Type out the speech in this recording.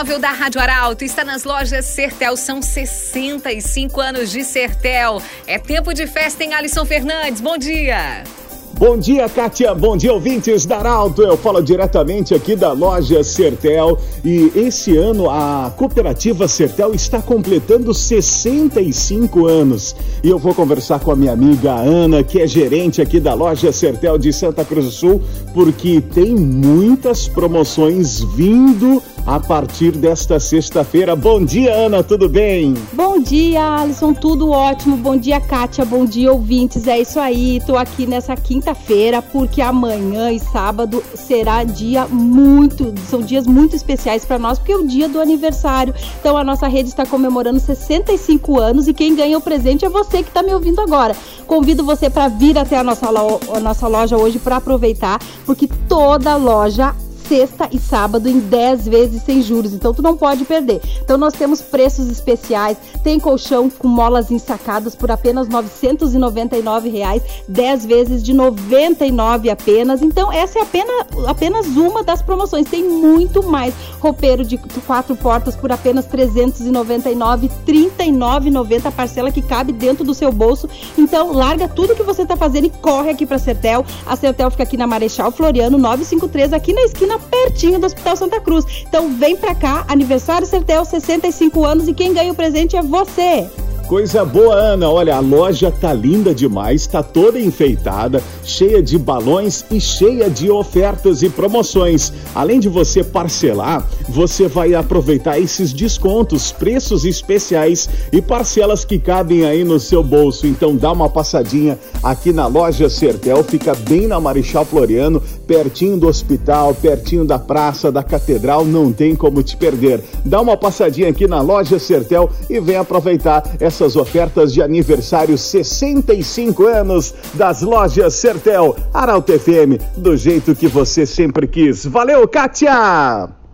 móvel da Rádio Arauto está nas lojas Sertel. São 65 anos de Sertel. É tempo de festa em Alisson Fernandes. Bom dia. Bom dia, Kátia. Bom dia, ouvintes da Arauto. Eu falo diretamente aqui da loja Sertel. E esse ano a cooperativa Sertel está completando 65 anos. E eu vou conversar com a minha amiga Ana, que é gerente aqui da loja Sertel de Santa Cruz do Sul, porque tem muitas promoções vindo a partir desta sexta-feira. Bom dia, Ana, tudo bem? Bom dia, Alisson, tudo ótimo. Bom dia, Kátia, bom dia, ouvintes. É isso aí, tô aqui nessa quinta-feira porque amanhã e sábado será dia muito, são dias muito especiais para nós, porque é o dia do aniversário. Então a nossa rede está comemorando 65 anos e quem ganha o presente é você que está me ouvindo agora. Convido você para vir até a nossa, a nossa loja hoje para aproveitar, porque toda loja sexta e sábado em 10 vezes sem juros. Então tu não pode perder. Então nós temos preços especiais, tem colchão com molas ensacadas por apenas 999 reais, 10 vezes de 99 apenas. Então essa é apenas, apenas uma das promoções. Tem muito mais. Roupeiro de quatro portas por apenas 399, 39,90 parcela que cabe dentro do seu bolso. Então larga tudo que você está fazendo e corre aqui para Sertel. A Sertel fica aqui na Marechal Floriano 953 aqui na esquina pertinho do Hospital Santa Cruz. Então vem pra cá, aniversário Sertel, 65 anos e quem ganha o presente é você. Coisa boa, Ana. Olha, a loja tá linda demais, tá toda enfeitada, cheia de balões e cheia de ofertas e promoções. Além de você parcelar, você vai aproveitar esses descontos, preços especiais e parcelas que cabem aí no seu bolso. Então dá uma passadinha aqui na loja Sertel, fica bem na Marechal Floriano, pertinho do hospital, pertinho da praça, da catedral, não tem como te perder. Dá uma passadinha aqui na loja Sertel e vem aproveitar essa essas ofertas de aniversário 65 anos das lojas Sertel, Arauto FM, do jeito que você sempre quis. Valeu, Kátia!